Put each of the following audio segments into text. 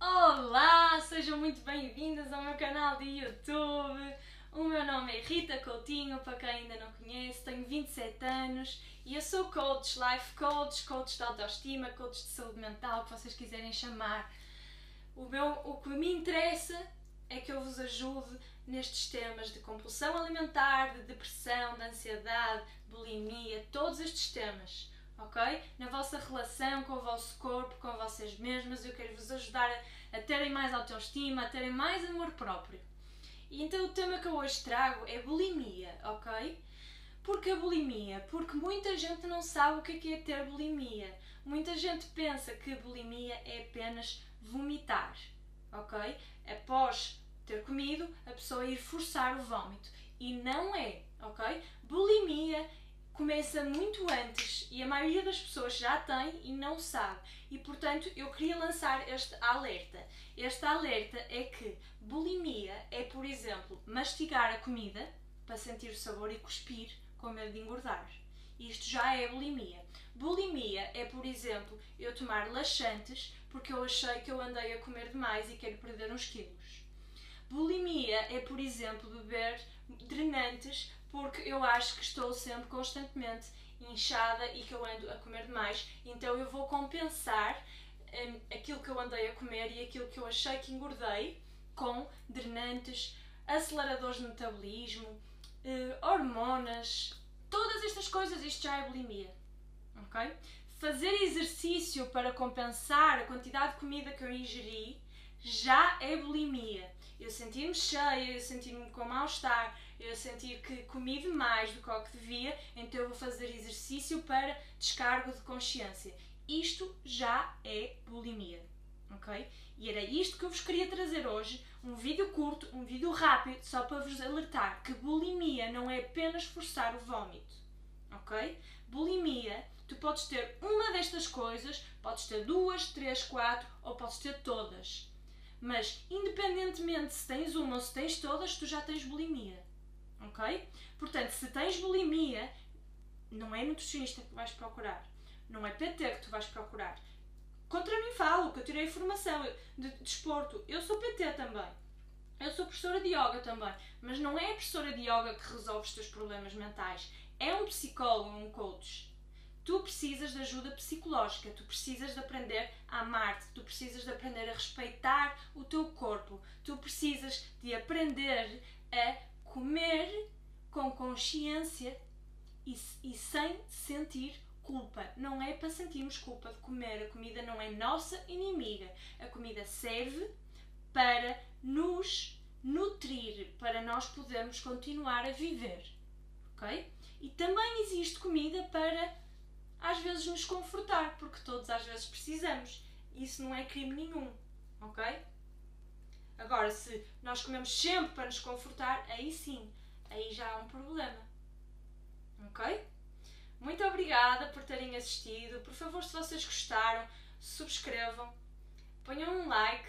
Olá, sejam muito bem-vindas ao meu canal de YouTube. O meu nome é Rita Coutinho, para quem ainda não conhece, tenho 27 anos e eu sou coach, life coach, coach de autoestima, coach de saúde mental, que vocês quiserem chamar. O, meu, o que me interessa é que eu vos ajude nestes temas de compulsão alimentar, de depressão, de ansiedade, bulimia, todos estes temas ok? Na vossa relação com o vosso corpo, com vocês mesmas, eu quero vos ajudar a, a terem mais autoestima, a terem mais amor próprio. E então o tema que eu hoje trago é bulimia, ok? Porque a bulimia? Porque muita gente não sabe o que é, é ter bulimia. Muita gente pensa que bulimia é apenas vomitar, ok? Após ter comido, a pessoa ir forçar o vômito. E não é, ok? Bulimia começa muito antes e a maioria das pessoas já tem e não sabe. E portanto eu queria lançar este alerta. Este alerta é que bulimia é, por exemplo, mastigar a comida para sentir o sabor e cuspir com medo de engordar. Isto já é bulimia. Bulimia é, por exemplo, eu tomar laxantes porque eu achei que eu andei a comer demais e quero perder uns quilos. Bulimia é, por exemplo, beber drenantes porque eu acho que estou sempre constantemente inchada e que eu ando a comer demais, então eu vou compensar um, aquilo que eu andei a comer e aquilo que eu achei que engordei com drenantes, aceleradores de metabolismo, uh, hormonas, todas estas coisas, isto já é bulimia. Ok? Fazer exercício para compensar a quantidade de comida que eu ingeri já é bulimia. Eu sentir-me cheia, eu sentir-me com mal-estar, eu sentir que comi demais do que devia, então eu vou fazer exercício para descargo de consciência. Isto já é bulimia, ok? E era isto que eu vos queria trazer hoje, um vídeo curto, um vídeo rápido, só para vos alertar que bulimia não é apenas forçar o vômito, ok? Bulimia, tu podes ter uma destas coisas, podes ter duas, três, quatro, ou podes ter todas. Mas, independentemente se tens uma ou se tens todas, tu já tens bulimia ok? Portanto, se tens bulimia, não é nutricionista que vais procurar, não é PT que tu vais procurar. Eu tirei formação de desporto. Eu sou PT também. Eu sou professora de yoga também. Mas não é a professora de yoga que resolve os teus problemas mentais. É um psicólogo, um coach. Tu precisas de ajuda psicológica, tu precisas de aprender a amar-te, tu precisas de aprender a respeitar o teu corpo, tu precisas de aprender a comer com consciência e, e sem sentir culpa. Não é para sentirmos culpa de comer. A comida não é nossa inimiga. A comida serve para nos nutrir, para nós podermos continuar a viver. Ok? E também existe comida para às vezes nos confortar, porque todos às vezes precisamos. Isso não é crime nenhum. Ok? Agora, se nós comemos sempre para nos confortar, aí sim, aí já há um problema. Ok? Obrigada por terem assistido. Por favor, se vocês gostaram, subscrevam, ponham um like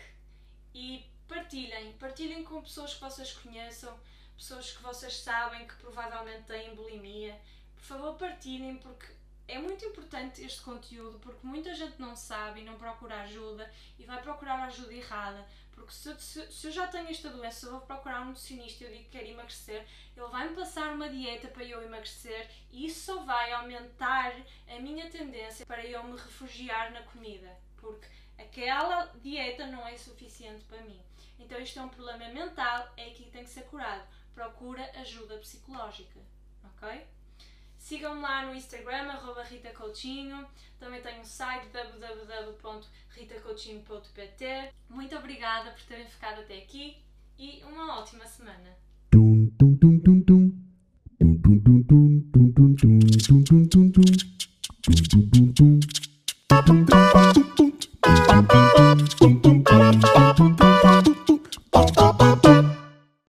e partilhem. Partilhem com pessoas que vocês conheçam, pessoas que vocês sabem que provavelmente têm bulimia. Por favor, partilhem porque é muito importante este conteúdo porque muita gente não sabe e não procura ajuda e vai procurar ajuda errada. Porque se, se, se eu já tenho esta doença, eu vou procurar um nutricionista e eu digo que quero emagrecer, ele vai-me passar uma dieta para eu emagrecer e isso só vai aumentar a minha tendência para eu me refugiar na comida. Porque aquela dieta não é suficiente para mim. Então isto é um problema mental, é aqui que tem que ser curado. Procura ajuda psicológica, ok? Sigam-me lá no Instagram, arroba Rita Coutinho. Também tenho um site www.ritacoutinho.pt. Muito obrigada por terem ficado até aqui e uma ótima semana.